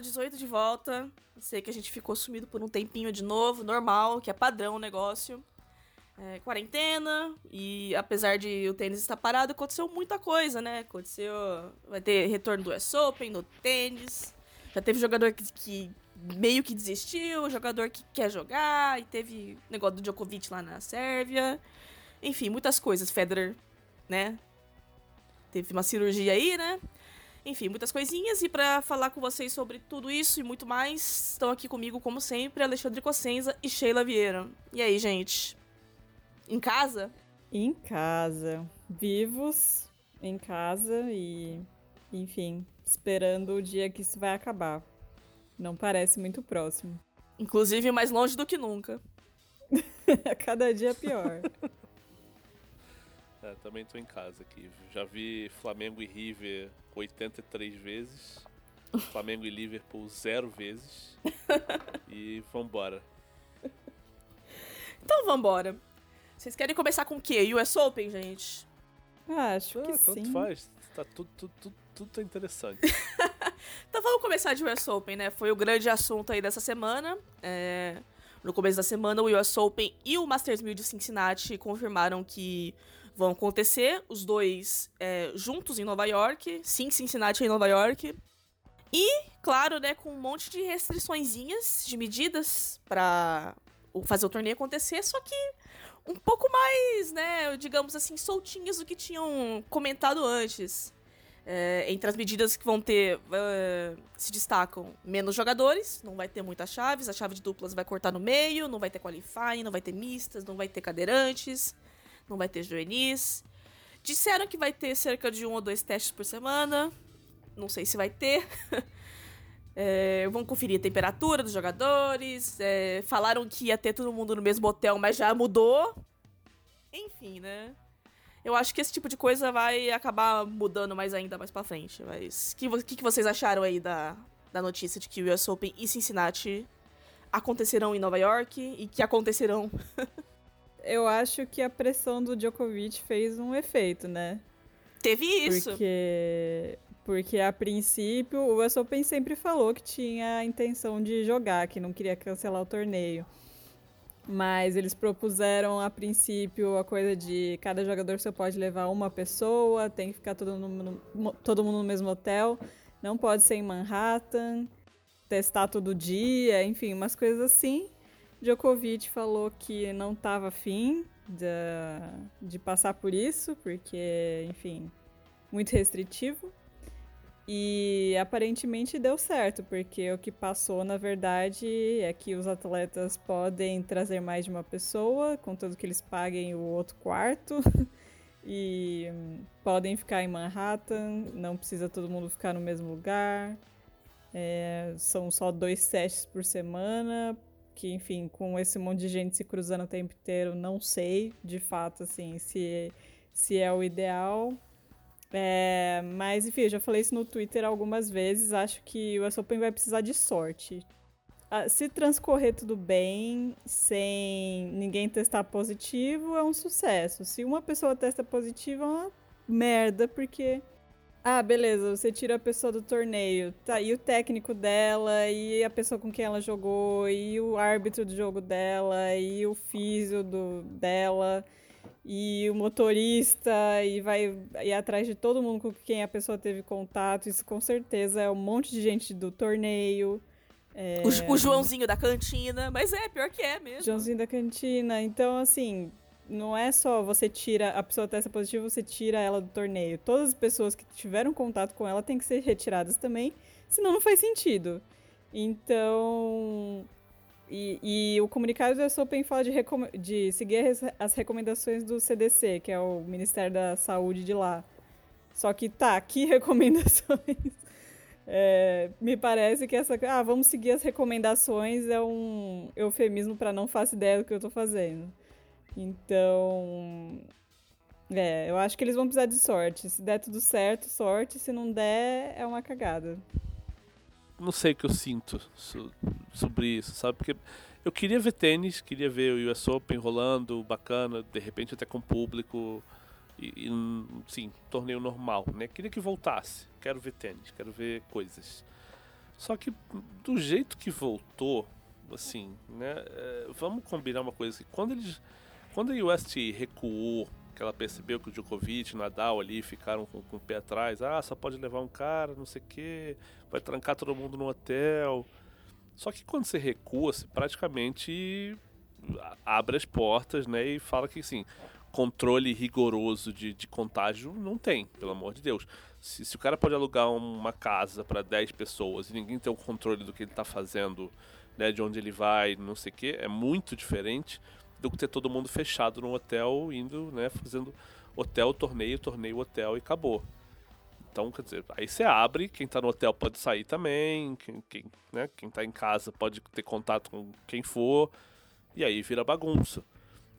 quadra 18 de volta. Sei que a gente ficou sumido por um tempinho de novo, normal, que é padrão o negócio. É, quarentena, e apesar de o tênis estar parado, aconteceu muita coisa, né? Aconteceu. Vai ter retorno do US Open, no tênis. Já teve jogador que, que meio que desistiu, jogador que quer jogar, e teve negócio do Djokovic lá na Sérvia. Enfim, muitas coisas. Federer, né? Teve uma cirurgia aí, né? Enfim, muitas coisinhas. E para falar com vocês sobre tudo isso e muito mais, estão aqui comigo, como sempre, Alexandre Cossenza e Sheila Vieira. E aí, gente? Em casa? Em casa. Vivos, em casa e, enfim, esperando o dia que isso vai acabar. Não parece muito próximo. Inclusive mais longe do que nunca. Cada dia pior. É, também tô em casa aqui. Já vi Flamengo e River 83 vezes. Flamengo e Liverpool zero vezes. e vambora. Então vambora. Vocês querem começar com o quê? US Open, gente? Ah, acho ah, que tanto sim. faz. Tá tudo, tudo, tudo, tudo tá interessante. Então vamos começar de US Open, né? Foi o grande assunto aí dessa semana. É, No começo da semana, o US Open e o Masters 1000 de Cincinnati confirmaram que vão acontecer, os dois é, juntos em Nova York. Sim, Cincinnati em Nova York. E, claro, né, com um monte de restriçõezinhas, de medidas pra o- fazer o torneio acontecer, só que um pouco mais, né, digamos assim, soltinhas do que tinham comentado antes. É, entre as medidas que vão ter, é, se destacam menos jogadores, não vai ter muitas chaves, a chave de duplas vai cortar no meio, não vai ter qualifying, não vai ter mistas, não vai ter cadeirantes, não vai ter juvenis. Disseram que vai ter cerca de um ou dois testes por semana, não sei se vai ter. É, vão conferir a temperatura dos jogadores, é, falaram que ia ter todo mundo no mesmo hotel, mas já mudou. Enfim, né? Eu acho que esse tipo de coisa vai acabar mudando mais ainda mais pra frente. Mas o que, que, que vocês acharam aí da, da notícia de que o US Open e Cincinnati acontecerão em Nova York e que acontecerão? Eu acho que a pressão do Djokovic fez um efeito, né? Teve isso. Porque, porque a princípio o US Open sempre falou que tinha a intenção de jogar, que não queria cancelar o torneio. Mas eles propuseram a princípio a coisa de cada jogador só pode levar uma pessoa, tem que ficar todo mundo no, todo mundo no mesmo hotel, não pode ser em Manhattan, testar todo dia, enfim, umas coisas assim. Djokovic falou que não estava afim da- de passar por isso, porque, enfim, muito restritivo. E aparentemente deu certo, porque o que passou, na verdade, é que os atletas podem trazer mais de uma pessoa, contanto que eles paguem o outro quarto. E hum, podem ficar em Manhattan, não precisa todo mundo ficar no mesmo lugar. É, são só dois testes por semana, que, enfim, com esse monte de gente se cruzando o tempo inteiro, não sei, de fato, assim, se, se é o ideal. É, mas, enfim, eu já falei isso no Twitter algumas vezes. Acho que o US Open vai precisar de sorte. Ah, Se transcorrer tudo bem, sem ninguém testar positivo, é um sucesso. Se uma pessoa testa positivo, é uma merda, porque. Ah, beleza, você tira a pessoa do torneio. Tá, e o técnico dela, e a pessoa com quem ela jogou, e o árbitro do jogo dela, e o físio do, dela e o motorista e vai ir atrás de todo mundo com quem a pessoa teve contato. Isso com certeza é um monte de gente do torneio. É, O, o Joãozinho da cantina, mas é, pior que é mesmo. Joãozinho da cantina. Então, assim, não é só você tira a pessoa testa positivo, você tira ela do torneio. Todas as pessoas que tiveram contato com ela têm que ser retiradas também, senão não faz sentido. Então. E, e o comunicado do US Open fala de, de seguir as, as recomendações do CDC, que é o Ministério da Saúde de lá. Só que tá, que recomendações? É, me parece que essa. Ah, vamos seguir as recomendações é um eufemismo para não faço ideia do que eu tô fazendo. Então. É, eu acho que eles vão precisar de sorte. Se der tudo certo, sorte. Se não der, é uma cagada. Não sei o que eu sinto so- sobre isso, sabe? Porque eu queria ver tênis, queria ver o US Open rolando, bacana, de repente até com público. E, e, sim, torneio normal, né? Queria que voltasse. Quero ver tênis, quero ver coisas. Só que do jeito que voltou, assim, né? É, vamos combinar uma coisa. Quando eles. Quando a UST recuou, que ela percebeu que o Djokovic Nadal ali ficaram com, com o pé atrás, ah, só pode levar um cara, não sei o quê, vai trancar todo mundo no hotel. Só que quando você recua, você praticamente abre as portas, né? E fala que assim, controle rigoroso de, de contágio não tem, pelo amor de Deus. Se, se o cara pode alugar uma casa para 10 pessoas e ninguém tem o controle do que ele está fazendo, né, de onde ele vai, não sei o que, é muito diferente do que ter todo mundo fechado no hotel, indo, né, fazendo hotel, torneio, torneio, hotel e acabou. Então, quer dizer, aí você abre, quem está no hotel pode sair também, quem, quem, né, quem tá em casa pode ter contato com quem for, e aí vira bagunça.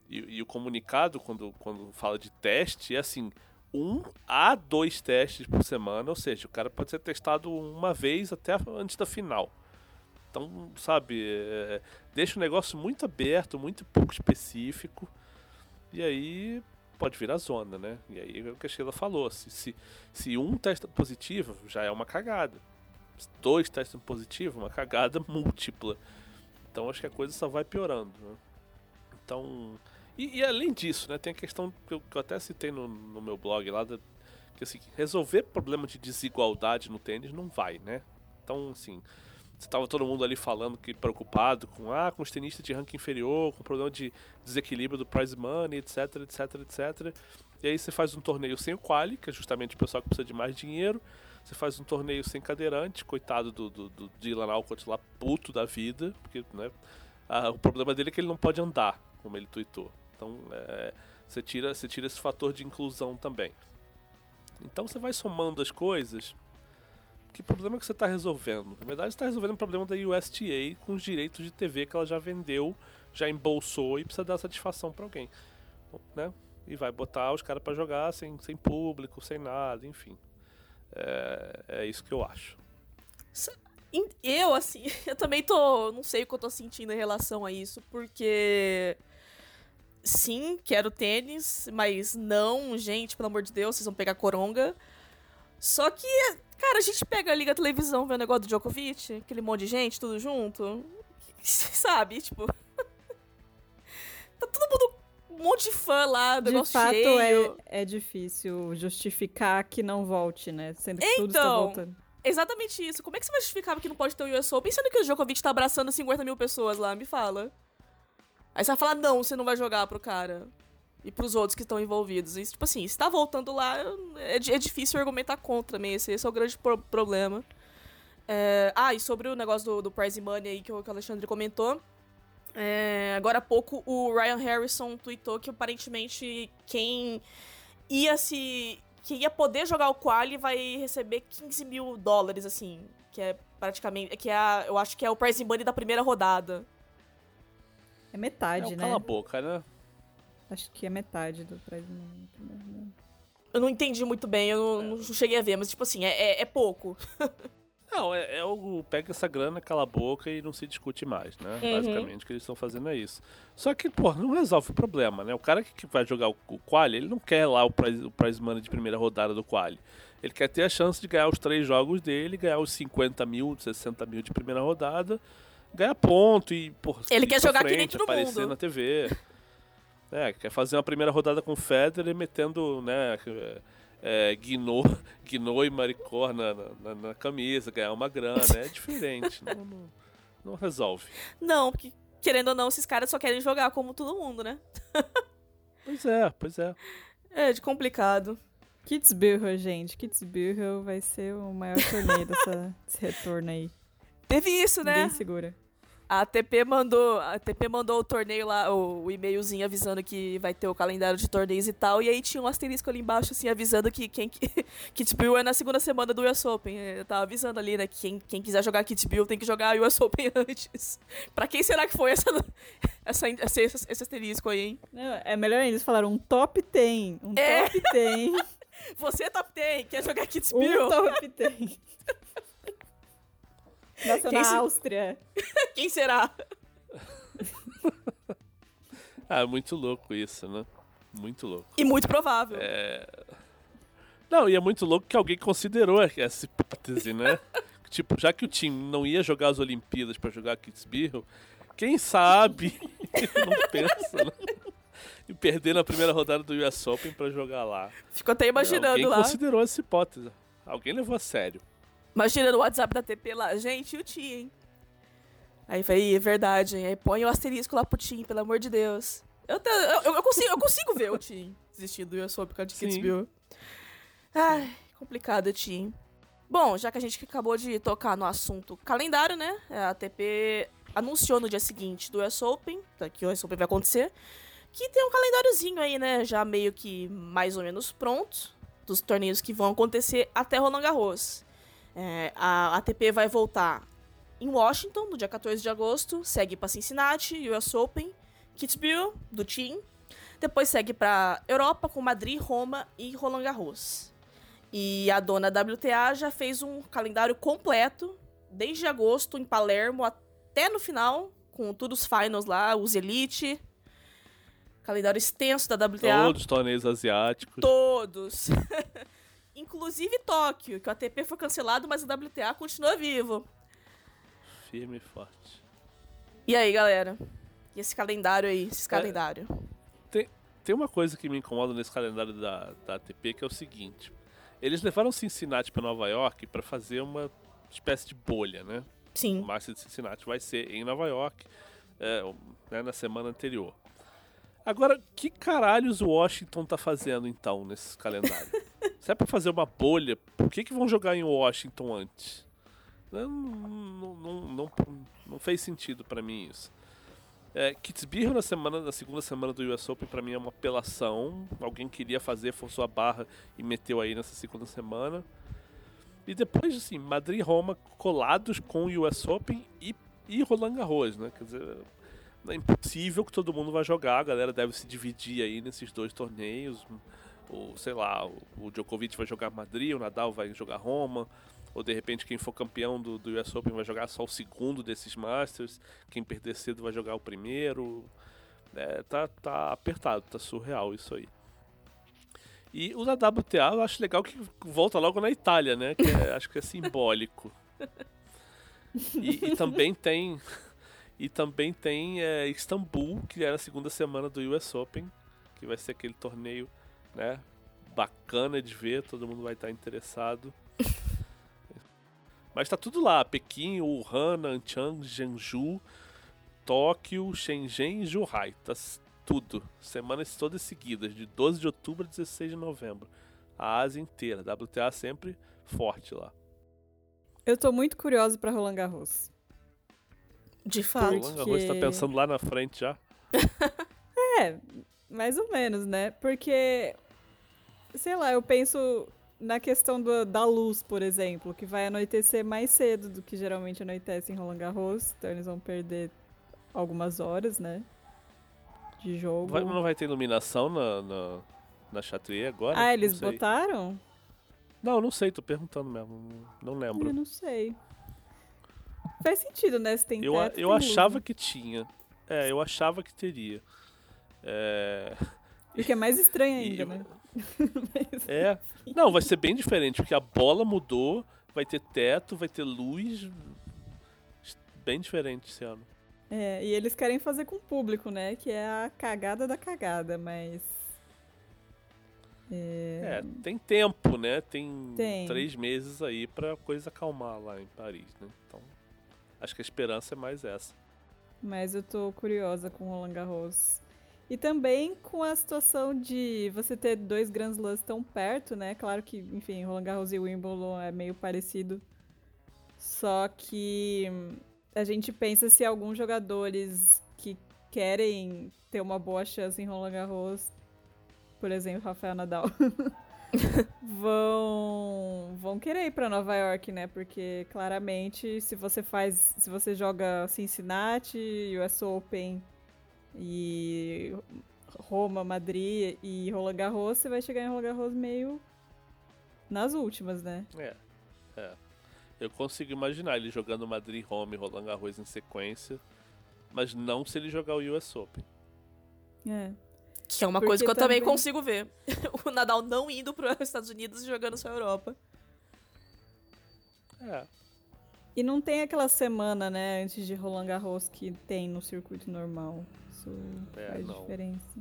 E, e, o comunicado, quando, quando fala de teste, é assim: um a dois testes por semana, ou seja, o cara pode ser testado uma vez até antes da final. Então, sabe, é, deixa o negócio muito aberto, muito pouco específico, e aí pode virar zona, né? E aí é o que a Sheila falou: se, se, se um testa positivo, já é uma cagada. Dois testam positivo, uma cagada múltipla. Então acho que a coisa só vai piorando. Né? Então, e, e, além disso, né, tem a questão que eu, que eu até citei no, no, meu blog lá, da, que assim, resolver problema de desigualdade no tênis não vai, né? Então, assim, estava todo mundo ali falando que preocupado com, ah, com os tenistas de ranking inferior, com problema de desequilíbrio do prize money, etc, etc, etc. E aí você faz um torneio sem o quali, que é justamente o pessoal que precisa de mais dinheiro. Você faz um torneio sem cadeirante, coitado do, do, do Dylan Alcott lá, puto da vida, porque, né, o problema dele é que ele não pode andar, como ele tweetou. Então é, você, tira, você tira esse fator de inclusão também. Então você vai somando as coisas. Que problema que você está resolvendo? Na verdade, está resolvendo o problema da USTA com os direitos de TV que ela já vendeu, já embolsou e precisa dar satisfação para alguém. Né? E vai botar os caras para jogar sem, sem público, sem nada, enfim. É, é isso que eu acho. Eu, assim, eu também tô. Não sei o que eu tô sentindo em relação a isso, porque sim, quero tênis, mas não, gente, pelo amor de Deus, vocês vão pegar coronga. Só que, cara, a gente pega, liga a televisão, vê o negócio do Djokovic, aquele monte de gente, tudo junto. Sabe, tipo. tá todo mundo. Um monte de fã lá, de negócio fato, cheio. É, é difícil justificar que não volte, né? Sendo que então, tudo está voltando. Exatamente isso. Como é que você vai justificar que não pode ter o US Open, sendo que o Djokovic tá abraçando 50 mil pessoas lá? Me fala. Aí você vai falar, não, você não vai jogar pro cara. E pros outros que estão envolvidos. E, tipo assim, se tá voltando lá, é, é difícil argumentar contra mesmo. Esse, esse é o grande pro problema. É... Ah, e sobre o negócio do, do prize money aí que o, que o Alexandre comentou. É... Agora há pouco o Ryan Harrison tweetou que aparentemente quem ia se. que ia poder jogar o quali vai receber 15 mil dólares, assim. Que é praticamente. Que é a, eu acho que é o prize money da primeira rodada. É metade, é né? Cala a boca, né? Acho que é metade do prize money. Né? Eu não entendi muito bem, eu não, é. não cheguei a ver, mas tipo assim, é, é, é pouco. Não, é, é, o pega essa grana, cala a boca e não se discute mais, né? Uhum. Basicamente o que eles estão fazendo é isso. Só que, pô, não resolve o problema, né? O cara que, que vai jogar o, o quali, ele não quer lá o prize, o prize money de primeira rodada do quali. Ele quer ter a chance de ganhar os três jogos dele, ganhar os 50 mil, 60 mil de primeira rodada ganhar ponto e, porra, Ele quer jogar frente, aqui dentro aparecer mundo. na TV. É, quer fazer uma primeira rodada com o Federer metendo, né, é, Guinô, Guinô e Maricor na, na, na, camisa, ganhar uma grana. É diferente, não, não, não, resolve. Não, porque querendo ou não, esses caras só querem jogar como todo mundo, né? pois é, pois é. É, de complicado. Kitzbühel, gente. Kitzbühel vai ser o maior torneio dessa, desse retorno aí. Teve isso, né? Bem segura. A ATP mandou, a ATP mandou o torneio lá, o, o e-mailzinho avisando que vai ter o calendário de torneios e tal. E aí tinha um asterisco ali embaixo, assim, avisando que quem Kitbill é na segunda semana do US Open. Eu tava avisando ali, né? Que quem, quem quiser jogar Kitbill tem que jogar US Open antes. pra quem será que foi essa, essa, esse, esse asterisco aí, hein? Não, é melhor ainda, eles falaram um top 10. Um é. top 10. Você é top 10, quer jogar Kitbill? Um top 10. Nasceu Quem na se... Áustria. Quem será? ah, muito louco isso, né? Muito louco. E muito provável. É... Não, e é muito louco que alguém considerou essa hipótese, né? tipo, já que o time não ia jogar as Olimpíadas para jogar Kitzbühel, quem sabe não pensa, né? E perder na primeira rodada do US Open para jogar lá. Ficou até imaginando Alguém lá. considerou essa hipótese. Alguém levou a sério. Imagina no WhatsApp da TP lá, gente, e o Tim, hein? Aí falei, é verdade, hein? Aí põe o asterisco lá pro Tim, pelo amor de Deus. Eu, te- eu, eu consigo, eu consigo ver o Tim desistindo do Open por causa de. Kitzbühel. Ai, complicado, Tim. Bom, já que a gente acabou de tocar no assunto calendário, né? A ATP anunciou no dia seguinte do US Open, tá, que o US Open vai acontecer, que tem um calendáriozinho aí, né? Já meio que mais ou menos pronto, dos torneios que vão acontecer até Roland Garros. É, a ATP vai voltar em Washington, no dia 14 de agosto, segue para Cincinnati, US Open, Kitzbühel, do Team. Depois segue para Europa com Madrid, Roma e Roland Garros. E a dona WTA já fez um calendário completo, desde agosto em Palermo até no final, com todos os finals lá, os Elite. Calendário extenso da WTA. Todos os torneios asiáticos. Todos. Inclusive Tóquio, que o ATP foi cancelado, mas o WTA continua vivo. Firme e forte. E aí, galera? E esse calendário aí, esse É. calendário? Tem uma coisa que me incomoda nesse calendário da, da ATP que é o seguinte: eles levaram Cincinnati para Nova York para fazer uma espécie de bolha, né? O Sim. Master de Cincinnati vai ser em Nova York é, o- né, na semana anterior. Agora, que caralhos o Washington tá fazendo então nesse calendário? Se é pra fazer uma bolha, por que, que vão jogar em Washington antes? Não, não, não, não, não fez sentido pra mim isso. É, na semana, na segunda semana do US Open pra mim é uma apelação. Alguém queria fazer, forçou a barra e meteu aí nessa segunda semana. E depois, assim, Madrid e Roma colados com o US Open e, e Roland Garros, né? Quer dizer, é impossível que todo mundo vai jogar, a galera deve se dividir aí nesses dois torneios. Ou, sei lá, o, o Djokovic vai jogar Madrid, o Nadal vai jogar Roma. Ou de repente quem for campeão do, do US Open vai jogar só o segundo desses Masters. Quem perder cedo vai jogar o primeiro. É, tá, tá apertado, tá surreal isso aí. E o da WTA eu acho legal que volta logo na Itália, né? Que é- acho que é simbólico. E, e também tem. E também tem é, Istambul, que é a segunda semana do US Open, que vai ser aquele torneio, né? Bacana de ver, todo mundo vai estar interessado. Mas tá tudo lá, Pequim, Wuhan, Nanchang, Jeonju, Tóquio, Shenzhen e Zhuhai. Tá tudo. Semanas todas seguidas, de 12 de outubro a 16 de novembro. A Ásia inteira. WTA sempre forte lá. Eu tô muito curiosa pra Roland Garros. De O fato. Roland Garros tá Porque- pensando lá na frente já. É, mais ou menos, né? Porque, sei lá, eu penso na questão do- da luz, por exemplo, que vai anoitecer mais cedo do que geralmente anoitece em Roland Garros. Então eles vão perder algumas horas, né? De jogo. Vai- não vai ter iluminação na, na, na Chatrier agora? ah, eles Não botaram? Não, não sei, tô perguntando mesmo. Não Eu lembro. não sei. Faz sentido, né? Se tem Eu, teto, eu tem luz, achava né? que tinha. É, eu achava que teria. É. O que é mais estranho E ainda, eu- né? É. Não, vai ser bem diferente, porque a bola mudou, vai ter teto, vai ter luz. Bem diferente esse ano. É, e eles querem fazer com o público, né? Que é a cagada da cagada, mas. É, tem tempo, né? Tem, Tem. três meses aí pra coisa acalmar lá em Paris, né? Então, acho que a esperança é mais essa. Mas eu tô curiosa com o Roland Garros. E também com a situação de você ter dois Grand Slams tão perto, né? Claro que, enfim, Roland Garros e Wimbledon é meio parecido. Só que hum, a gente pensa se alguns jogadores que querem ter uma boa chance em Roland Garros, por exemplo, Rafael Nadal, vão vão querer ir para Nova York, né? Porque claramente se você faz, se você joga Cincinnati, US Open e Roma, Madrid e Roland Garros, você vai chegar em Roland Garros meio nas últimas, né? É, é. Eu consigo imaginar ele jogando Madrid, Rome e Roland Garros em sequência, mas não se ele jogar o US Open. É. Que é uma Porque coisa que eu também também- consigo ver. o Nadal não indo para os Estados Unidos e jogando só a Europa. É. E não tem aquela semana, né, antes de Roland Garros que tem no circuito normal. Isso É, faz não. diferença.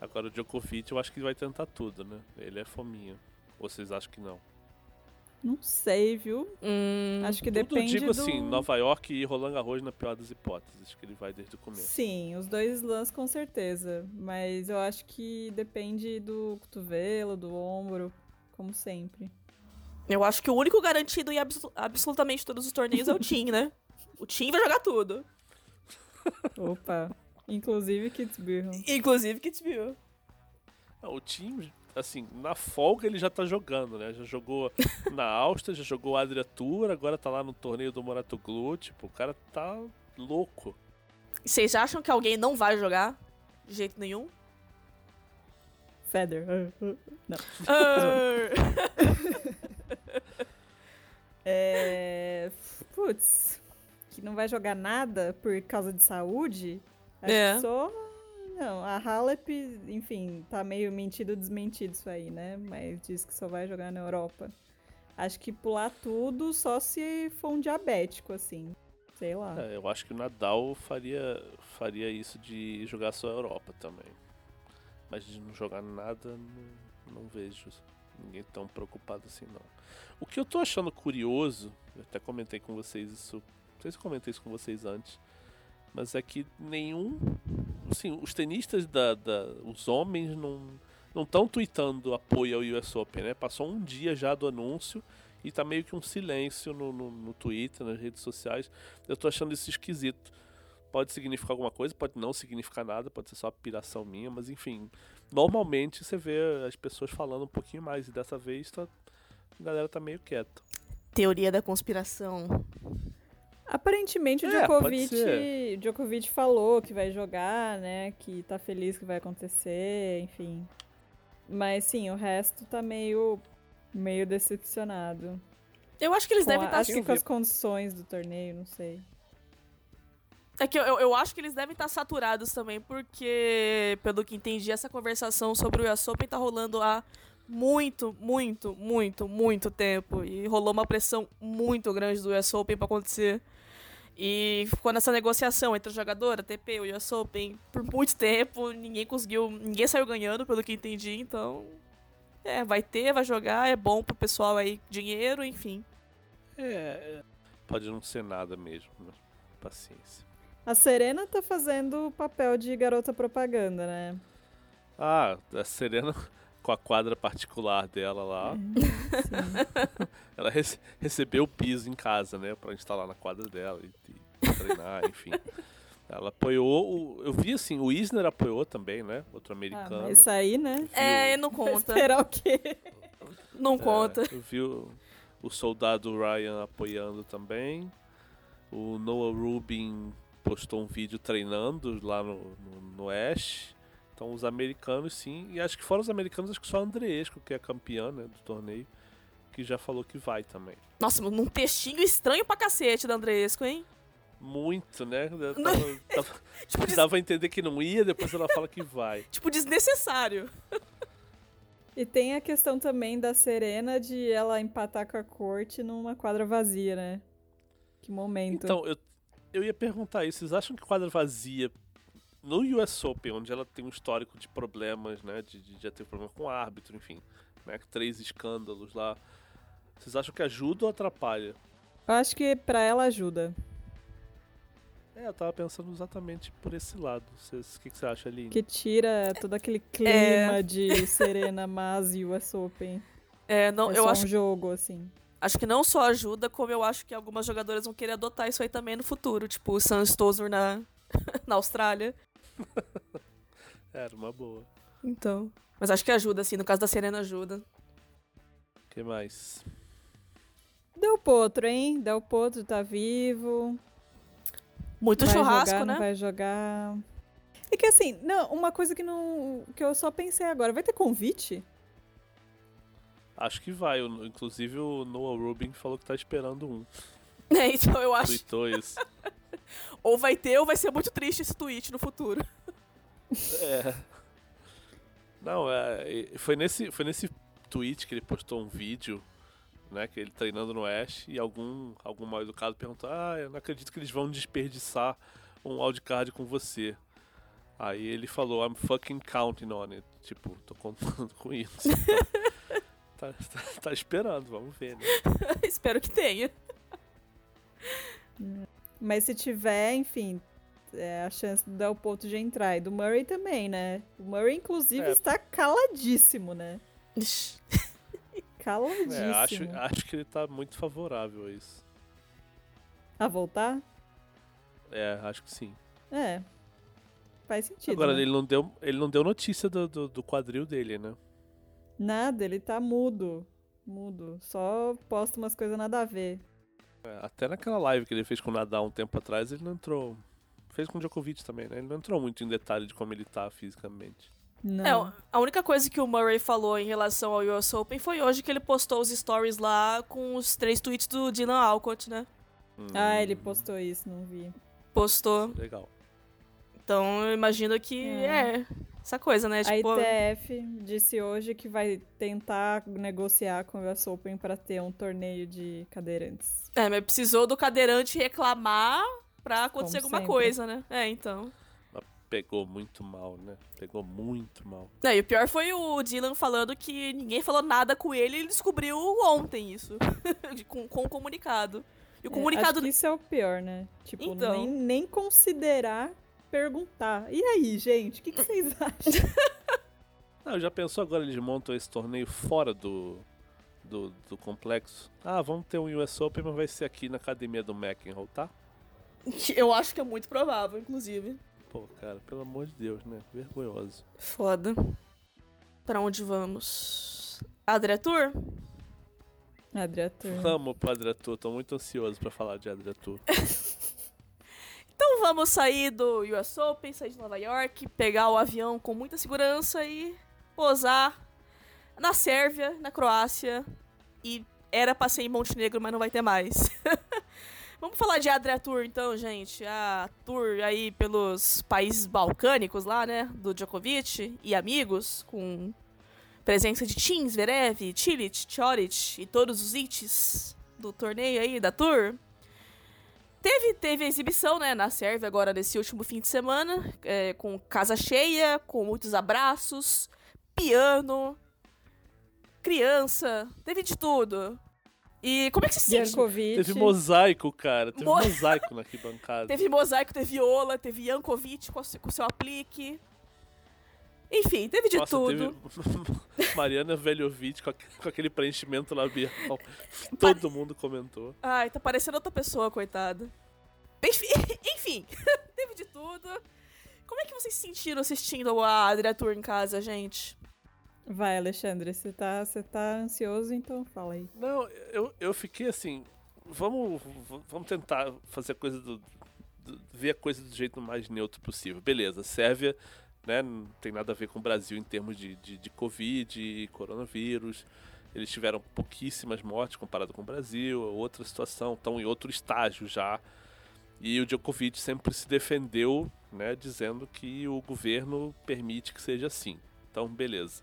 Agora o Djokovic eu acho que ele vai tentar tudo, né? Ele é fominha. Ou vocês acham que não? Não sei, viu? Hum, Acho que Tudo depende digo do... assim, Nova York e Roland Garros na pior das hipóteses, que ele vai desde o começo. Sim, os dois slams com certeza. Mas eu acho que depende do cotovelo, do ombro, como sempre. eu acho que o único garantido em abso- absolutamente todos os torneios é o Tim, né? O Tim vai jogar tudo. Opa. Inclusive Kitzbühel. Inclusive Kitzbühel. Ah, O time, assim, na folga ele já tá jogando, né? Já jogou na Áustria, já jogou Adria Tour, agora tá lá no torneio do Moratoglu, tipo, o cara tá louco. Vocês acham que alguém não vai jogar? De jeito nenhum? Feder. Ah, ah. Não. Ah, É. Putz. Que não vai jogar nada por causa de saúde? Acho É. que só. Não, a Halep, enfim, tá meio mentido desmentido isso aí, né? Mas diz que só vai jogar na Europa. Acho que pular tudo só se for um diabético, assim. Sei lá. É, eu acho que o Nadal faria, faria isso de jogar só a Europa também. Mas de não jogar nada, não, não vejo ninguém tão preocupado assim, não. O que eu tô achando curioso, eu até comentei com vocês isso, eu comentei isso com vocês antes, mas é que nenhum. Assim, os tenistas da. da os homens não. Não estão tweetando apoio ao US Open, né? Passou um dia já do anúncio e tá meio que um silêncio no, no, no Twitter, nas redes sociais. Eu tô achando isso esquisito. Pode significar alguma coisa, pode não significar nada, pode ser só piração minha, mas enfim. Normalmente você vê as pessoas falando um pouquinho mais, e dessa vez tá, a galera tá meio quieta. Teoria da conspiração. Aparentemente o É, Djokovic. Djokovic falou que vai jogar, né? Que tá feliz que vai acontecer, enfim. Mas sim, o resto tá meio, meio decepcionado. Eu acho que eles Com devem a- estar. acho que com as condições do torneio, não sei. É que eu, eu, eu acho que eles devem estar saturados também, porque, pelo que entendi, essa conversação sobre o US Open tá rolando há muito, muito, muito, muito tempo. E rolou uma pressão muito grande do US Open pra acontecer. E ficou nessa negociação entre o jogador, a TP, o US Open, por muito tempo. Ninguém conseguiu. Ninguém saiu ganhando, pelo que entendi. Então. É, vai ter, vai jogar, é bom pro pessoal aí, dinheiro, enfim. É, pode não ser nada mesmo, né? Paciência. A Serena tá fazendo o papel de garota propaganda, né? Ah, a Serena com a quadra particular dela lá, Sim. ela rece- recebeu o piso em casa, né, Pra instalar na quadra dela e, e treinar, enfim. Ela apoiou, o, eu vi assim, o Isner apoiou também, né, outro Ah, americano. mas isso aí, né? É, não Vai conta. esperar o quê? Não conta. É, eu vi o, o soldado Ryan apoiando também. O Noah Rubin postou um vídeo treinando lá no, no, no Ash. Então os americanos sim. E acho que fora os americanos, acho que só a Andreesco, que é campeã né, do torneio, que já falou que vai também. Nossa, num textinho estranho pra cacete da Andresco, hein? Muito, né? Tava, tava, Tipo, des- dava a entender que não ia, depois ela fala que vai. tipo, desnecessário. E tem a questão também da Serena de ela empatar com a corte numa quadra vazia, né? Que momento. Então, eu, eu ia perguntar isso. Vocês acham que quadra vazia no US Open, onde ela tem um histórico de problemas, né? De, de já ter problema com o árbitro, enfim, né? Três escândalos lá. Vocês acham que ajuda ou atrapalha? Eu acho que pra ela ajuda. É, eu tava pensando exatamente por esse lado. O que, que você acha, Aline? Que tira todo aquele clima É. de Serena Mas e US Open. É, não, é eu acho, um jogo, assim. acho que não só ajuda, como eu acho que algumas jogadoras vão querer adotar isso aí também no futuro. Tipo, o Sam Stosur na, na Austrália. Era uma boa. Então. Mas acho que ajuda, assim. No caso da Serena, ajuda. O que mais? Del Potro, hein? Del Potro tá vivo. Muito vai churrasco, jogar, né? Não vai jogar. É que assim, não, uma coisa que não. que eu só pensei agora, vai ter convite? Acho que vai. Inclusive o Noah Rubin falou que tá esperando um. É, então eu acho. Tweetou isso. Ou vai ter, ou vai ser muito triste esse tweet no futuro. É. Não, é, foi nesse, foi nesse tweet que ele postou um vídeo né? Que ele treinando no Ash e algum, algum mal educado perguntou: Ah, eu não acredito que eles vão desperdiçar um wildcard com você. Aí ele falou: I'm fucking counting on it. Tipo, tô contando com isso. tá, tá, tá esperando, vamos ver, né? Espero que tenha. Mas se tiver, enfim, é a chance do Del Potro de entrar. E do Murray também, né? O Murray, inclusive, É. está caladíssimo, né? Caladíssimo. É, acho, acho que ele tá muito favorável a isso. A voltar? É, acho que sim. É. Faz sentido. Agora, né? ele não deu, ele não deu notícia do, do, do quadril dele, né? Nada, ele tá mudo. Mudo. Só posta umas coisas nada a ver. É, até naquela live que ele fez com o Nadal um tempo atrás, ele não entrou. Fez com o Djokovic também, né? Ele não entrou muito em detalhe de como ele tá fisicamente. Não. É, a única coisa que o Murray falou em relação ao US Open foi hoje que ele postou os stories lá com os três tweets do Dylan Alcott, né? Hum, Ah, ele postou isso, não vi. Postou. Legal. Então eu imagino que É. é, essa coisa, né? A Tipo, ITF disse hoje que vai tentar negociar com o US Open para ter um torneio de cadeirantes. é, mas precisou do cadeirante reclamar pra acontecer Como alguma sempre. coisa, né? É, então. Mas pegou muito mal, né? Pegou muito mal. É, e o pior foi o Dylan falando que ninguém falou nada com ele e ele descobriu ontem isso. com, com o comunicado. E o É, comunicado. acho que isso é o pior, né? Tipo, Então. nem, nem considerar perguntar. E aí, gente, o que, que vocês acham? Ah, já pensou agora eles montam esse torneio fora do, do, do complexo? Ah, vamos ter um US Open, mas vai ser aqui na academia do McEnroe, tá? Eu acho que é muito provável, inclusive. Pô, cara, pelo amor de Deus, né? Vergonhoso. Foda. Pra onde vamos? Adria Tour? Adriatur. Vamos pro Adratur, tô muito ansioso pra falar de Adratur. Então vamos sair do US Open, sair de Nova York, pegar o avião com muita segurança e posar na Sérvia, na Croácia. E era pra ser em Montenegro, mas não vai ter mais. vamos falar de Adria Tour então, gente. A tour aí pelos países balcânicos lá, né? Do Djokovic e amigos, com presença de Tim, Zverev, Cilic, Choric e todos os ites do torneio aí, da tour. Teve, teve a exibição, né, na Sérvia agora nesse último fim de semana, é, com casa cheia, com muitos abraços, piano, criança, teve de tudo. E como é que se sente? Jankovic. Teve mosaico, cara. Teve Mo- mosaico na arquibancada. Teve mosaico, teve Ola, teve Jankovic com, o- com seu aplique. Enfim, teve de Nossa, tudo. teve Mariana Velhovic com, com aquele preenchimento labial. Todo mundo comentou. Ai, tá parecendo outra pessoa, coitada. Enfim, enfim, teve de tudo. Como é que vocês se sentiram assistindo a Adria Tour em casa, gente? Vai, Alexandre, você tá, você tá ansioso, então fala aí. Não, eu, eu fiquei assim. Vamos, vamos tentar fazer a coisa do, do- ver a coisa do jeito mais neutro possível. Beleza, Sérvia, né, não tem nada a ver com o Brasil em termos de, de, de Covid coronavírus. Eles tiveram pouquíssimas mortes comparado com o Brasil, é outra situação, estão em outro estágio já. E o Djokovic sempre se defendeu, né, dizendo que o governo permite que seja assim. Então, beleza.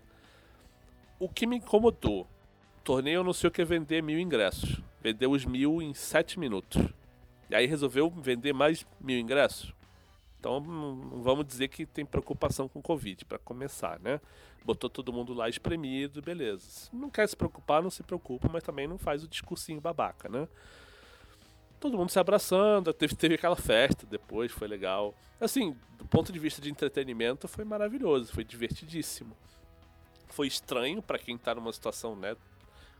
O que me incomodou o torneio anunciou que ia vender mil ingressos. Vendeu os mil em sete minutos. E aí resolveu vender mais mil ingressos. Então não vamos dizer que tem preocupação com Covid, para começar, né? Botou todo mundo lá espremido, beleza. Se não quer se preocupar, não se preocupa, mas também não faz o discursinho babaca, né? Todo mundo se abraçando, teve, teve aquela festa depois, foi legal. Assim, do ponto de vista de entretenimento, foi maravilhoso, foi divertidíssimo. Foi estranho para quem tá numa situação, né,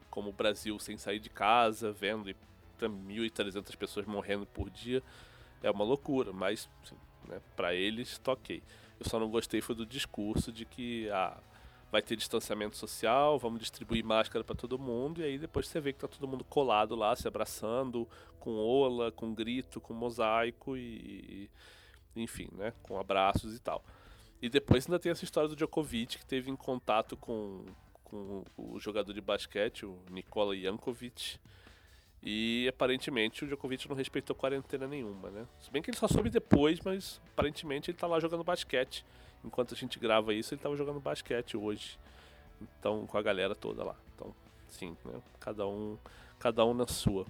como o Brasil sem sair de casa, vendo e tem 1.300 pessoas morrendo por dia, é uma loucura, mas assim, né, para eles tá ok. Eu só não gostei foi do discurso de que ah, vai ter distanciamento social, vamos distribuir máscara para todo mundo, e aí depois você vê que tá todo mundo colado lá, se abraçando, com ola, com grito, com mosaico e enfim, né, com abraços e tal. E depois ainda tem essa história do Djokovic, que teve em contato com, com o jogador de basquete, o Nikola Jankovic. E aparentemente o Djokovic não respeitou quarentena nenhuma, né? Se bem que ele só soube depois, mas aparentemente ele tá lá jogando basquete. Enquanto a gente grava isso, ele tava jogando basquete hoje. Então, com a galera toda lá. Então, Sim, né? Cada um, cada um na sua.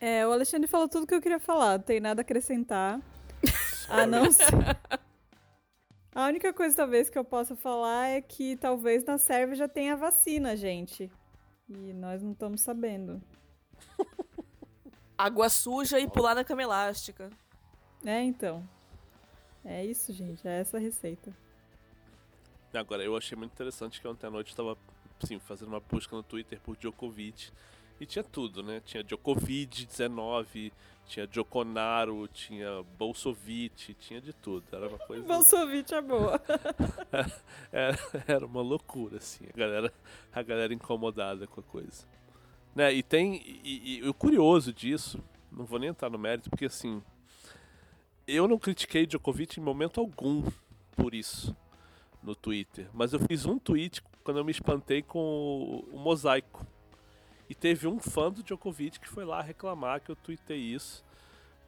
É, o Alexandre falou tudo que eu queria falar, não tem nada a acrescentar. a não ser. A única coisa, talvez, que eu possa falar é que talvez na Sérvia já tenha vacina, gente. E nós não estamos sabendo. Água suja e pular na cama elástica. É, então. É isso, gente. É essa a receita. Agora, eu achei muito interessante que ontem à noite eu estava assim, fazendo uma busca no Twitter por Djokovic. E tinha tudo, né? Tinha Djokovic 19, tinha Djokonaro, tinha Bolsovic, tinha de tudo. Era uma coisa. Bolsovic é boa. era, era uma loucura, assim. A galera, a galera incomodada com a coisa. Né? E tem. E, e, o curioso disso, não vou nem entrar no mérito, porque assim. Eu não critiquei Djokovic em momento algum por isso no Twitter. Mas eu fiz um tweet quando eu me espantei com o, o mosaico e teve um fã do Djokovic que foi lá reclamar que eu tuitei isso,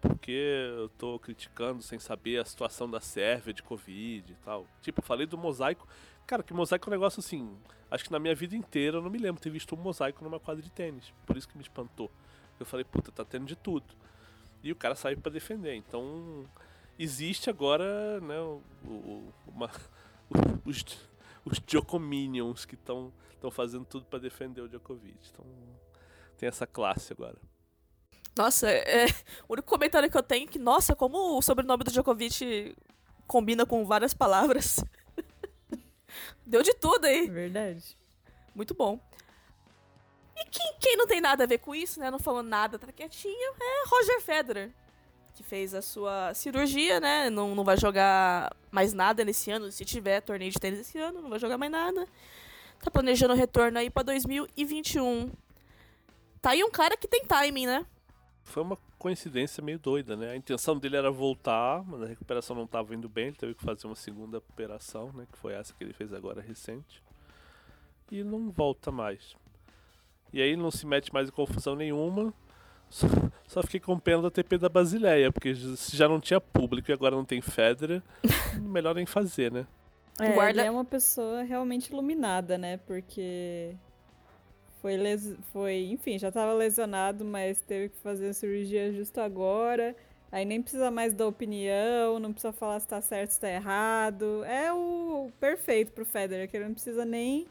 porque eu tô criticando sem saber a situação da Sérvia de Covid e tal. Tipo, falei do mosaico. Cara, que mosaico é um negócio assim. Acho que na minha vida inteira eu não me lembro ter visto um mosaico numa quadra de tênis. Por isso que me espantou. Eu falei, puta, tá tendo de tudo. E o cara saiu para defender. Então, existe agora, né, o, o, uma, os, os Jocominions que estão fazendo tudo para defender o Djokovic. Então tem essa classe agora. Nossa, é, o único comentário que eu tenho é que, nossa, como o sobrenome do Djokovic combina com várias palavras. Deu de tudo aí. Verdade. Muito bom. E quem, quem não tem nada a ver com isso, né? Não falou nada, tá quietinho, é Roger Federer que fez a sua cirurgia, né? Não, não vai jogar mais nada nesse ano. Se tiver torneio de tênis esse ano, não vai jogar mais nada. Tá planejando o retorno aí pra 2021. Tá aí um cara que tem timing, né? Foi uma coincidência meio doida, né? A intenção dele era voltar, mas a recuperação não estava indo bem. Ele teve que fazer uma segunda operação, né? Que foi essa que ele fez agora recente. E não volta mais. E aí não se mete mais em confusão nenhuma. Só, só, fiquei com pena da TP da Basileia, porque se já não tinha público e agora não tem Federer, melhor nem fazer, né? É, Guarda... ele é uma pessoa realmente iluminada, né? Porque foi, les... foi enfim, já estava lesionado, mas teve que fazer a cirurgia justo agora. Aí nem precisa mais da opinião, não precisa falar se tá certo, se tá errado. É o perfeito pro Federer, que ele não precisa nem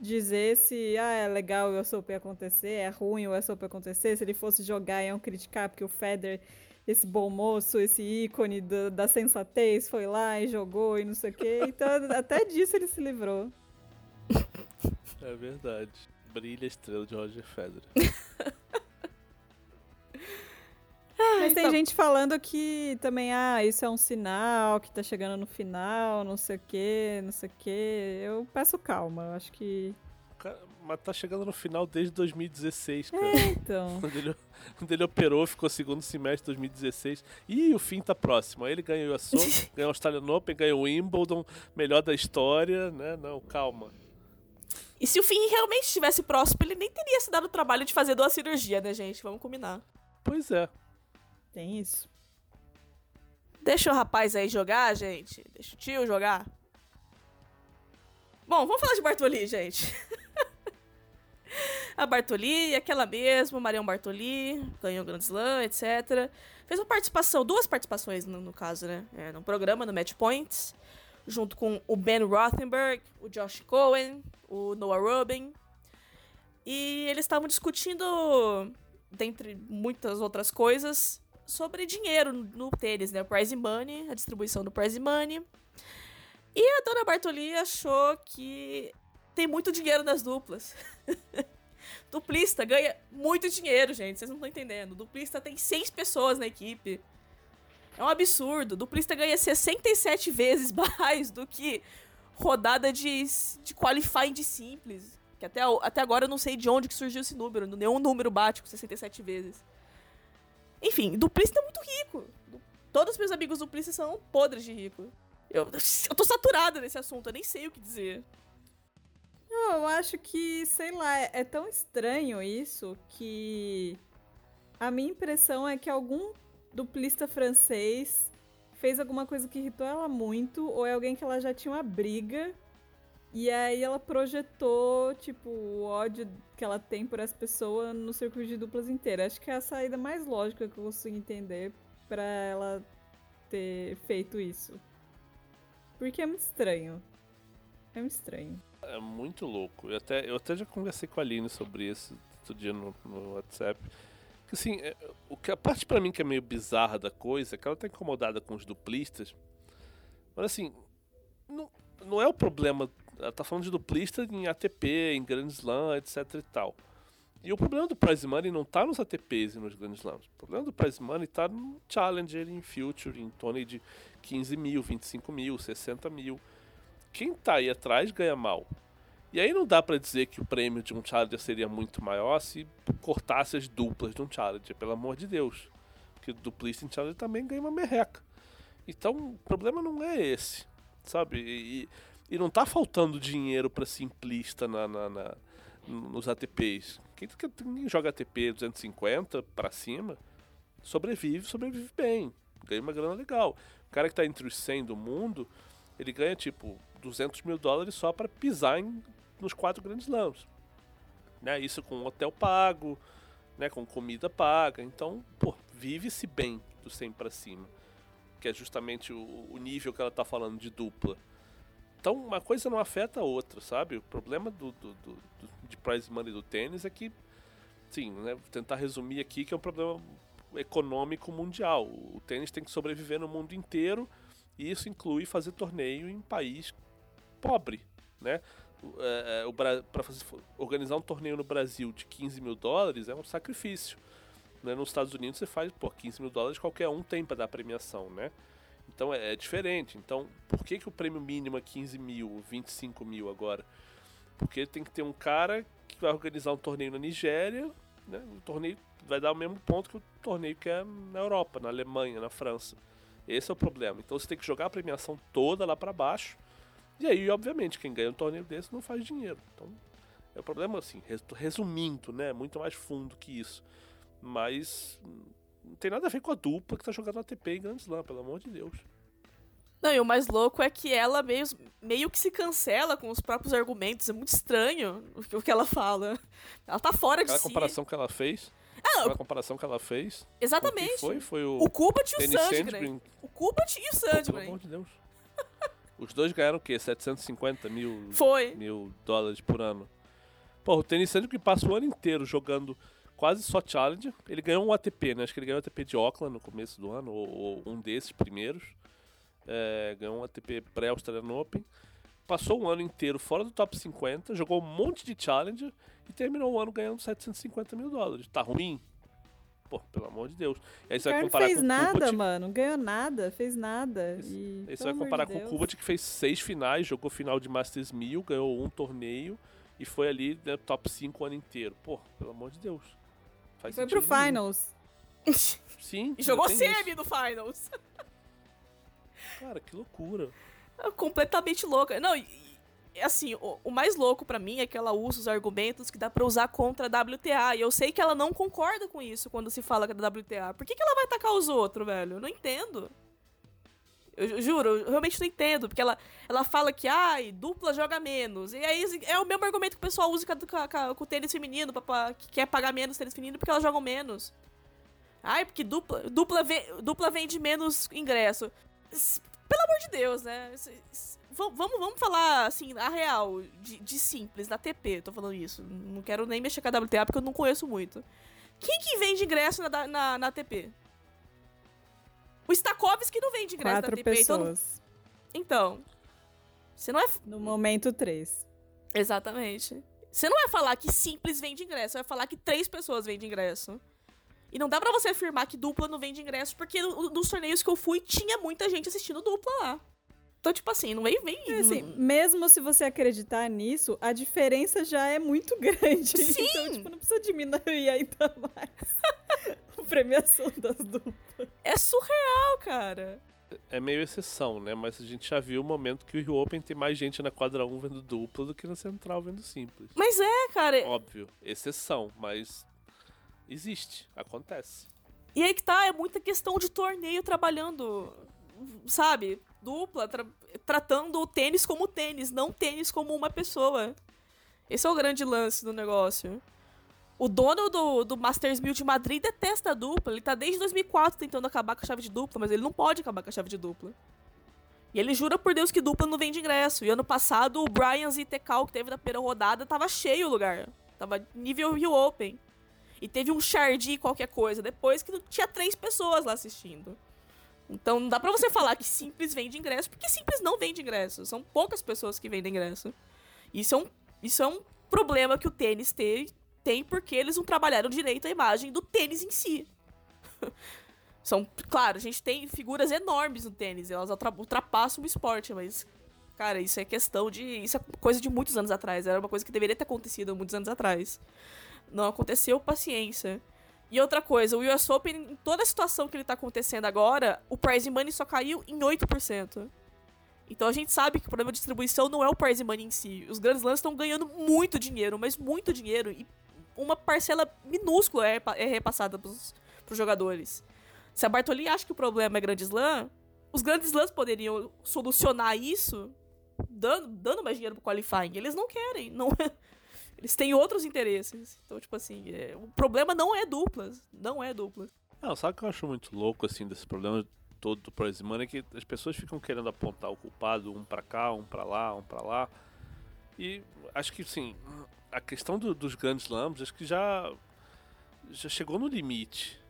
dizer se ah, é legal o US Open acontecer, é ruim o US Open acontecer, se ele fosse jogar iam criticar porque o Federer, esse bom moço, esse ícone do, da sensatez, foi lá e jogou e não sei o quê. Então até disso ele se livrou. É verdade. Brilha a estrela de Roger Federer. Mas tem então... gente falando que também, ah, isso é um sinal, que tá chegando no final, não sei o que, não sei o que. Eu peço calma, eu acho que. Mas tá chegando no final desde 2016, cara. É, então. quando, ele, quando ele operou, ficou segundo semestre de 2016. E o fim tá próximo. Aí ele ganhou a Open, ganhou o Australian Open, ganhou o Wimbledon, melhor da história, né? Não, calma. E se o fim realmente estivesse próximo, ele nem teria se dado o trabalho de fazer duas cirurgia, né, gente? Vamos combinar. Pois é. Tem isso. Deixa o rapaz aí jogar, gente. Deixa o tio jogar. Bom, vamos falar de Bartoli, gente. a Bartoli, aquela mesmo, Marião Bartoli, ganhou o Grand Slam, etc. Fez uma participação, duas participações no, no caso, né? É, no programa, no Match Points, junto com o Ben Rothenberg, o Josh Cohen, o Noah Rubin. E eles estavam discutindo, dentre muitas outras coisas, sobre dinheiro no tênis, né? O prize money, a distribuição do prize money. E a dona Bartoli achou que tem muito dinheiro nas duplas. Duplista ganha muito dinheiro, gente. Vocês não estão entendendo. Duplista tem seis pessoas na equipe. É um absurdo. Duplista ganha 67 vezes mais do que rodada de, de qualifying de simples. Que até, até agora eu não sei de onde que surgiu esse número. Nenhum número bate com 67 vezes. Enfim, duplista é muito rico. Todos os meus amigos duplistas são podres de rico. Eu, eu tô saturada nesse assunto, eu nem sei o que dizer. Eu acho que, sei lá, é, é tão estranho isso que a minha impressão é que algum duplista francês fez alguma coisa que irritou ela muito, ou é alguém que ela já tinha uma briga E aí ela projetou, tipo, o ódio que ela tem por essa pessoa no circuito de duplas inteiro. Acho que é a saída mais lógica que eu consigo entender para ela ter feito isso. Porque é muito estranho. É muito estranho. É muito louco. Eu até, eu até já conversei com a Aline sobre isso outro dia no, no WhatsApp. Assim, é, o que a parte para mim que é meio bizarra da coisa é que ela tá incomodada com os duplistas. Mas assim, não, não é o problema. Ela tá falando de duplista em ATP, em Grand Slam, etc e tal. E o problema do prize money não tá nos ATPs e nos Grand Slams. O problema do prize money tá no Challenger, em Future, em torneio de 15 mil, 25 mil, 60 mil. Quem tá aí atrás ganha mal. E aí não dá para dizer que o prêmio de um Challenger seria muito maior se cortasse as duplas de um Challenger, pelo amor de Deus. Porque duplista em Challenger também ganha uma merreca. Então o problema não é esse, sabe? E, e não tá faltando dinheiro para simplista na, na, na, nos ATPs. Quem, quem joga ATP 250 para cima sobrevive, sobrevive bem, ganha uma grana legal. O cara que tá entre os 100 do mundo, ele ganha tipo 200 mil dólares só para pisar em nos quatro grandes lãs. Né? Isso com hotel pago, né? com comida paga. Então, pô, vive-se bem do 100 para cima. Que é justamente o, o, nível que ela tá falando de dupla. Então, uma coisa não afeta a outra, sabe? O problema do, do, do, do de prize money do tênis é que, sim, né? Vou tentar resumir aqui que é um problema econômico mundial. O tênis tem que sobreviver no mundo inteiro e isso inclui fazer torneio em país pobre, né? É, é para organizar um torneio no Brasil de 15 mil dólares é um sacrifício. Né? Nos Estados Unidos você faz, pô, 15 mil dólares qualquer um tem para dar premiação, né? Então é, é, diferente. Então, por que, que o prêmio mínimo é 15 mil, 25 mil agora? Porque tem que ter um cara que vai organizar um torneio na Nigéria, né? O torneio vai dar o mesmo ponto que o torneio que é na Europa, na Alemanha, na França. Esse é o problema. Então você tem que jogar a premiação toda lá para baixo e aí, obviamente, quem ganha um torneio desse não faz dinheiro. Então, é o problema, assim, resumindo, né? Muito mais fundo que isso. Mas não tem nada a ver com a dupla que tá jogando ATP em Grand Slam, pelo amor de Deus. Não, e o mais louco é que ela meio, meio que se cancela com os próprios argumentos. É muito estranho o que ela fala. Ela tá fora Aquela de si. comparação que ela fez. Ah, Aquela comparação que ela fez. Exatamente. foi, foi o. O Kubat e o Sandgren. O Kubat e o Sandgren. Pelo amor de Deus. Os dois ganharam o quê? 750 mil, Foi. mil dólares por ano. Pô, o Tênis Sandro que passa o ano inteiro jogando quase só Challenge. Ele ganhou um ATP, né? Acho que ele ganhou um ATP de Auckland no começo do ano, ou, ou um desses primeiros. É, ganhou um ATP pré-Australian Open. Passou um ano inteiro fora do top 50, jogou um monte de Challenger e terminou o ano ganhando 750 mil dólares. Tá ruim? Pô, pelo amor de Deus. E aí você vai comparar fez com nada, o Kubat, mano. Não ganhou nada, fez nada. E, aí você vai comparar de com o Kubat que fez seis finais, jogou final de Masters 1000, ganhou um torneio e foi ali né, top 5 o ano inteiro. Pô, pelo amor de Deus. Faz foi pro nenhum. Finals. Sim. E jogou semi no Finals. Cara, que loucura. É completamente louca. Não, e, assim, o, o, mais louco para mim é que ela usa os argumentos que dá para usar contra a WTA. E eu sei que ela não concorda com isso quando se fala da WTA. Por que, que ela vai atacar os outros, velho? Eu não entendo. Eu juro, eu realmente não entendo. Porque ela, ela fala que, ai, dupla joga menos. E aí é o mesmo argumento que o pessoal usa com, com, com o tênis feminino, pra, pra, que quer pagar menos tênis feminino porque elas jogam menos. Ai, porque dupla, dupla, dupla vende menos ingresso. Pelo amor de Deus, né? Vamos, vamos falar, assim, a real, de, de, simples, da TP, tô falando isso. Não quero nem mexer com a WTA porque eu não conheço muito. Quem que vende ingresso na, na, na TP? O Stakovski não vende ingresso Quatro na TP. Então pessoas. Então, então, você não é... No momento, três. Exatamente. Você não vai falar que simples vende ingresso, você vai falar que três pessoas vendem ingresso. E não dá para você afirmar que dupla não vende ingresso, porque nos torneios que eu fui, tinha muita gente assistindo dupla lá. Então, tipo assim, não vem, vem. É, assim, mesmo se você acreditar nisso, a diferença já é muito grande. Sim. Então, tipo, não precisa diminuir ainda mais a premiação das duplas. É surreal, cara. É meio exceção, né? Mas a gente já viu o momento que o Rio Open tem mais gente na quadra 1 vendo dupla do que na central vendo simples. Mas é, cara. Óbvio, exceção, mas existe, acontece. E aí que tá, é muita questão de torneio trabalhando, sabe? Dupla, tra tratando o tênis como tênis, não tênis como uma pessoa. Esse é o grande lance do negócio. O dono do, do Masters 1000 de Madrid detesta a dupla. Ele tá desde 2004 tentando acabar com a chave de dupla, mas ele não pode acabar com a chave de dupla. E ele jura por Deus que dupla não vende ingresso. E ano passado, o Brian Zitecal, que teve na primeira rodada, tava cheio o lugar. Tava nível Rio Open. E teve um Shardy qualquer coisa depois que tinha três pessoas lá assistindo. Então não dá pra você falar que Simples vende ingresso, porque Simples não vende ingresso. São poucas pessoas que vendem ingresso. Isso é um, isso é um problema que o tênis tem, tem porque eles não trabalharam direito a imagem do tênis em si. São, claro, a gente tem figuras enormes no tênis, elas ultrapassam o esporte, mas cara, isso é questão de, isso é coisa de muitos anos atrás, era uma coisa que deveria ter acontecido muitos anos atrás. Não aconteceu, paciência. E outra coisa, o US Open, em toda a situação que ele tá acontecendo agora, o prize money só caiu em 8%. Então a gente sabe que o problema de distribuição não é o prize money em si. Os grandes lãs estão ganhando muito dinheiro, mas muito dinheiro. E uma parcela minúscula é, é repassada pros, pros jogadores. Se a Bartoli acha que o problema é Grand Slam, os grandes lãs poderiam solucionar isso dando, dando mais dinheiro pro qualifying. Eles não querem. Não, eles têm outros interesses. Então, tipo assim, é, o problema não é duplas. Não é duplas. Não, sabe o que eu acho muito louco, assim, desse problema todo do prize money? É que as pessoas ficam querendo apontar o culpado, um para cá, um para lá, um para lá. E acho que, sim, a questão do, dos grandes slams, acho que já, já chegou no limite.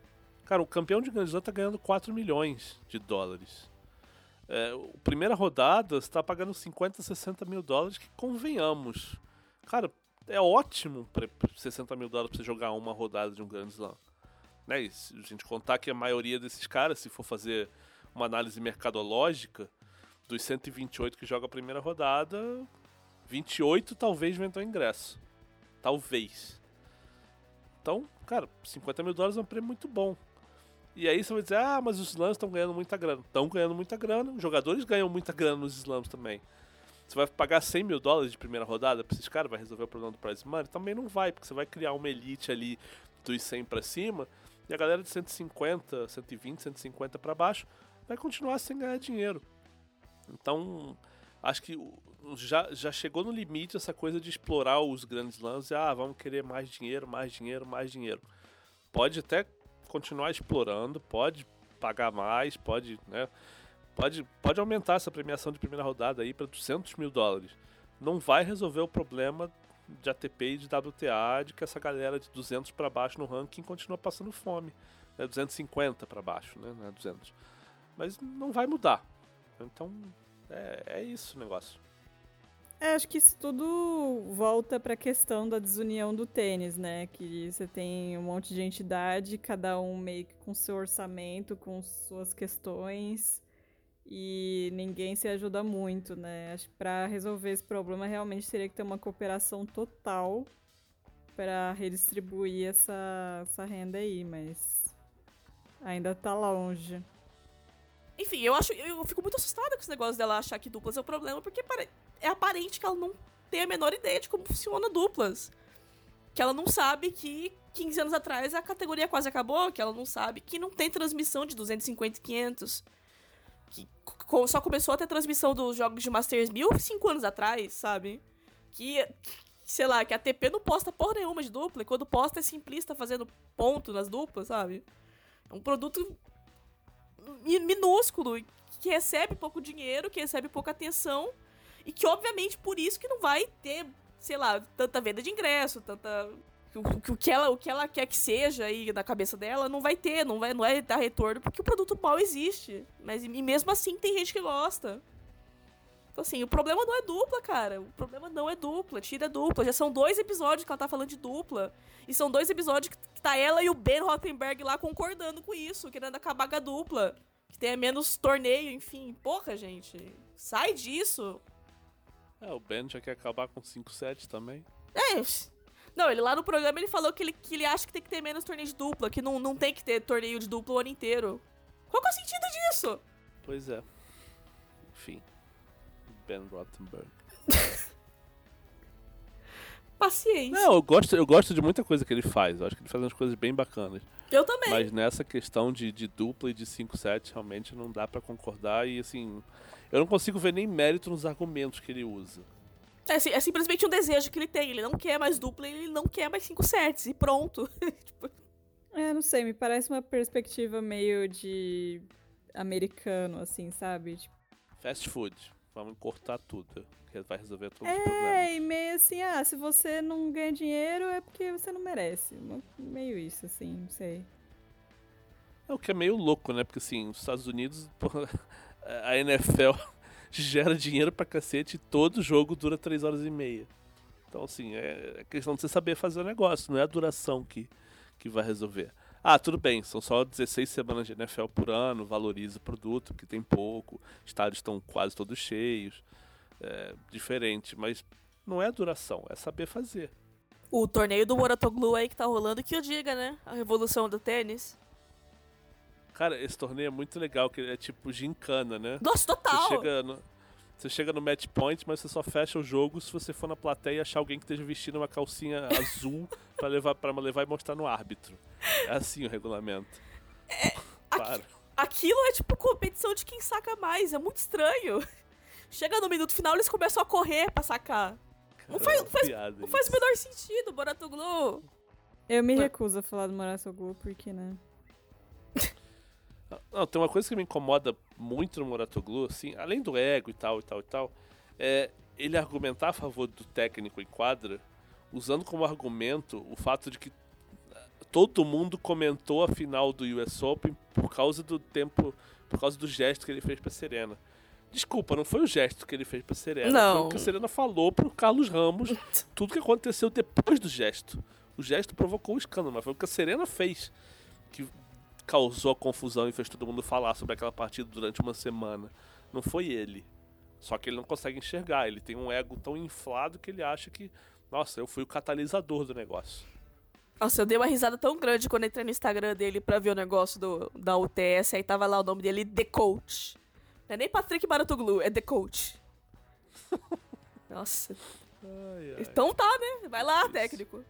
Cara, o campeão de Grand Slam tá ganhando 4 milhões de dólares. É, a primeira rodada está pagando 50, 60 mil dólares, que convenhamos. Cara, é ótimo para 60 mil dólares para você jogar uma rodada de um Grand Slam. Né? E se a gente contar que a maioria desses caras, se for fazer uma análise mercadológica, dos 128 que joga a primeira rodada, 28 talvez vendam ingresso. Talvez. Então, cara, 50 mil dólares é um prêmio muito bom. E aí você vai dizer, ah, mas os slams estão ganhando muita grana. Estão ganhando muita grana, os jogadores ganham muita grana nos slams também. Você vai pagar 100 mil dólares de primeira rodada pra esses caras, vai resolver o problema do prize money? Também não vai, porque você vai criar uma elite ali dos 100 pra cima, e a galera de 150, 120, 150 para baixo vai continuar sem ganhar dinheiro. Então, acho que já, já chegou no limite essa coisa de explorar os grandes lances. Ah, vamos querer mais dinheiro, mais dinheiro, mais dinheiro. Pode até continuar explorando, pode pagar mais, pode, né? Pode, pode aumentar essa premiação de primeira rodada aí para 200 mil dólares. Não vai resolver o problema de ATP e de WTA de que essa galera de 200 para baixo no ranking continua passando fome. Né? 250 para baixo, né? Não é 200. Mas não vai mudar. Então é, é isso o negócio. É, acho que isso tudo volta para a questão da desunião do tênis, né? Que você tem um monte de entidade, cada um meio que com seu orçamento, com suas questões, e ninguém se ajuda muito, né? Acho que para resolver esse problema realmente teria que ter uma cooperação total para redistribuir essa, essa renda aí, mas ainda tá longe. Enfim, eu acho. Eu fico muito assustada com esse negócio dela achar que duplas é o problema, porque é aparente que ela não tem a menor ideia de como funciona duplas. Que ela não sabe que 15 anos atrás a categoria quase acabou, que ela não sabe que não tem transmissão de 250 e 500. Que só começou a ter transmissão dos jogos de Masters 1000 5 anos atrás, sabe? Que, sei lá, que a TP não posta porra nenhuma de dupla, e quando posta é simplista fazendo ponto nas duplas, sabe? É um produto minúsculo, que recebe pouco dinheiro, que recebe pouca atenção, e que obviamente por isso que não vai ter, sei lá, tanta venda de ingresso, tanta o, o, que ela, o que ela quer que seja aí na cabeça dela não vai ter, não vai, não vai dar retorno, porque o produto mal existe. Mas e mesmo assim tem gente que gosta. Então, assim, o problema não é dupla, cara. O problema não é dupla. Tira dupla. Já são dois episódios que ela tá falando de dupla. E são dois episódios que tá ela e o Ben Rottenberg lá concordando com isso, querendo acabar com a dupla. Que tenha menos torneio, enfim. Porra, gente. Sai disso. É, o Ben já quer acabar com 5 sets também. É. Não, ele lá no programa ele falou que ele, que ele acha que tem que ter menos torneio de dupla, que não, não tem que ter torneio de dupla o ano inteiro. Qual que é o sentido disso? Pois é. Enfim. Ben Rottenberg. Paciência. Não, eu gosto, eu gosto de muita coisa que ele faz. Eu acho que ele faz umas coisas bem bacanas. Eu também. Mas nessa questão de, de dupla e de 5-7, realmente não dá pra concordar. E assim, eu não consigo ver nem mérito nos argumentos que ele usa. É, é simplesmente um desejo que ele tem. Ele não quer mais dupla, ele não quer mais cinco sets. E pronto. Tipo, É, não sei, me parece uma perspectiva meio de americano, assim, sabe? Tipo, Fast food. Vamos cortar tudo. Que vai resolver todos os problemas. é, e meio assim, ah, se você não ganha dinheiro é porque você não merece. Meio isso, assim, não sei. É o que é meio louco, né? Porque assim, os Estados Unidos, porra, a NFL gera dinheiro pra cacete e todo jogo dura 3 horas e meia. Então, assim, é questão de você saber fazer o negócio, não é a duração que, que vai resolver. Ah, tudo bem, são só 16 semanas de NFL por ano, valoriza o produto, que tem pouco, estádios estão quase todos cheios, é diferente, mas não é a duração, é saber fazer. o torneio do Moratoglu aí que tá rolando, que eu diga, né? A revolução do tênis. Cara, esse torneio é muito legal, que é tipo gincana, né? Nossa, total! Você chega, no, você chega no match point, mas você só fecha o jogo se você for na plateia e achar alguém que esteja vestindo uma calcinha azul pra levar, pra levar e mostrar no árbitro. É assim o regulamento. Claro. Aquilo é tipo competição de quem saca mais, é muito estranho. Chega no minuto final, eles começam a correr pra sacar. Não faz- não faz- Não faz o menor sentido, Moratoglu. Eu me recuso a falar do Morasoglu porque, né? Não, tem uma coisa que me incomoda muito no Moratoglu, assim, além do ego e tal, e tal, e tal, é ele argumentar a favor do técnico em quadra, usando como argumento o fato de que eh, todo mundo comentou a final do US Open por causa do tempo, por causa do gesto que ele fez pra Serena. Desculpa, não foi o gesto que ele fez pra Serena, foi Não. o que a Serena falou pro Carlos Ramos, tudo que aconteceu depois do gesto. O gesto provocou o escândalo, mas foi o que a Serena fez que causou a confusão e fez todo mundo falar sobre aquela partida durante uma semana. Não foi ele. Só que ele não consegue enxergar. Ele tem um ego tão inflado que ele acha que, nossa, eu fui o catalisador do negócio. Nossa, eu dei uma risada tão grande quando entrei no Instagram dele pra ver o negócio do, da UTS, aí tava lá o nome dele, The Coach. Não é nem Patrick Baratoglu, é The Coach. Nossa. Então tá, né? Vai lá, Isso. técnico.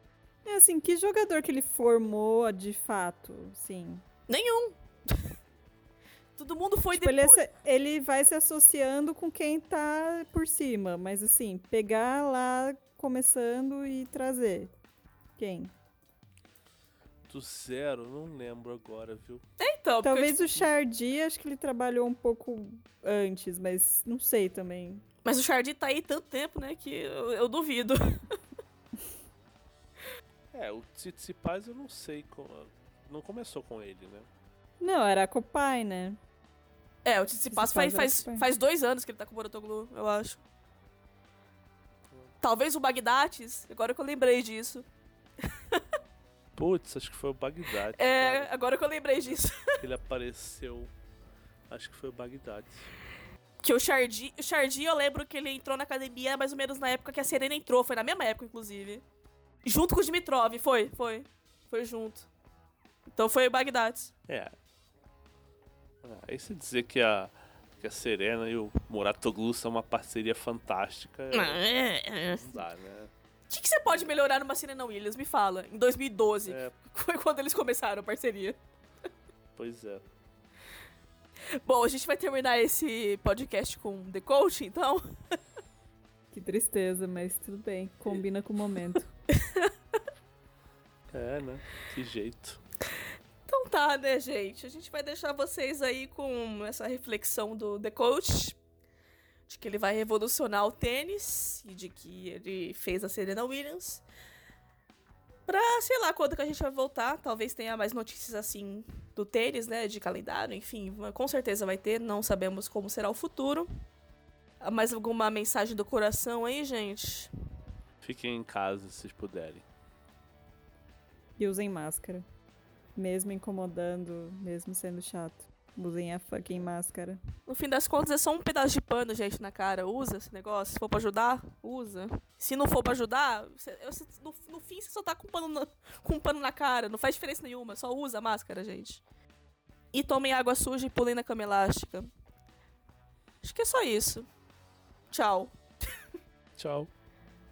É assim, que jogador que ele formou de fato, sim. Nenhum. Todo mundo foi Tipo, ele, é depois. se- ele vai se associando com quem tá por cima, mas assim, pegar lá começando e trazer. Quem? Do zero, não lembro agora, viu? Então, porque, Talvez o Chardy, acho que ele trabalhou um pouco antes, mas não sei também. Mas o Chardy tá aí tanto tempo, né? Que eu, eu duvido. É, o Tsitsipas eu não sei como... Não começou com ele, né? Não, era a Copai, né? É, o Tsitsipas faz, faz, faz dois anos que ele tá com o Moratoglu, eu acho. Talvez o Bagdatis, agora que eu lembrei disso. Putz, acho que foi o Bagdad. É, cara, agora que eu lembrei disso. ele apareceu. Acho que foi o Bagdad. Que o Chardy, o Chardy, eu lembro que ele entrou na academia mais ou menos na época que a Serena entrou. Foi na mesma época, inclusive. Junto com o Dimitrov, foi, foi. Foi junto. Então foi o Bagdatis. É. Ah, aí você dizer que a, que a Serena e o Muratoglu são uma parceria fantástica. é- É, é. Não dá, né? O que, que você pode melhorar numa Serena Williams? Me fala. Em 2012. É, Foi quando eles começaram a parceria. pois é. Bom, a gente vai terminar esse podcast com The Coach, então. Que tristeza, mas tudo bem. Combina com o momento. É, né? Que jeito. Então tá, né, gente? A gente vai deixar vocês aí com essa reflexão do The Coach. De que ele vai revolucionar o tênis e de que ele fez a Serena Williams. Pra, sei lá, quando que a gente vai voltar. Talvez tenha mais notícias assim do tênis, né? De calendário, enfim. Com certeza vai ter. Não sabemos como será o futuro. Ah, Mais alguma mensagem do coração aí, gente? Fiquem em casa se puderem. E usem máscara. Mesmo incomodando, mesmo sendo chato. Usem a fucking máscara. No fim das contas, é só um pedaço de pano, gente, na cara. Usa esse negócio. Se for pra ajudar, usa. Se não for pra ajudar, você- no, no fim você só tá com pano, na, com um pano na cara. Não faz diferença nenhuma. Só usa a máscara, gente. E tomem água suja e pulem na cama elástica. Acho que é só isso. Tchau. Tchau.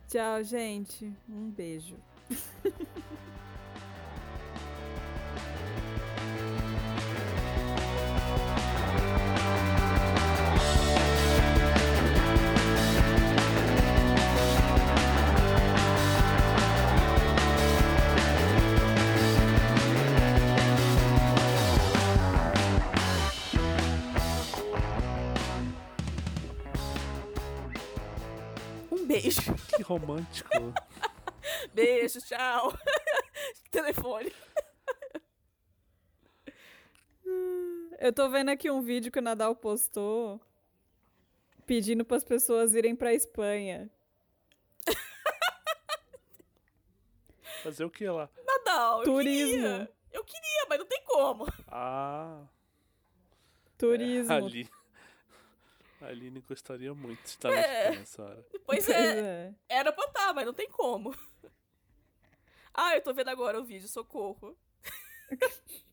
Tchau, gente. Um beijo. romântico. Beijo, tchau. Telefone. Eu tô vendo aqui um vídeo que o Nadal postou pedindo para as pessoas irem pra Espanha. Fazer o que lá? Nadal, eu Turismo. queria. Eu queria, mas não tem como. Ah, Turismo. ali. A Aline gostaria muito de estar na É. Espanha nessa hora. Pois Pois é, é. era pra estar, mas não tem como. Ah, eu tô vendo agora o vídeo, socorro.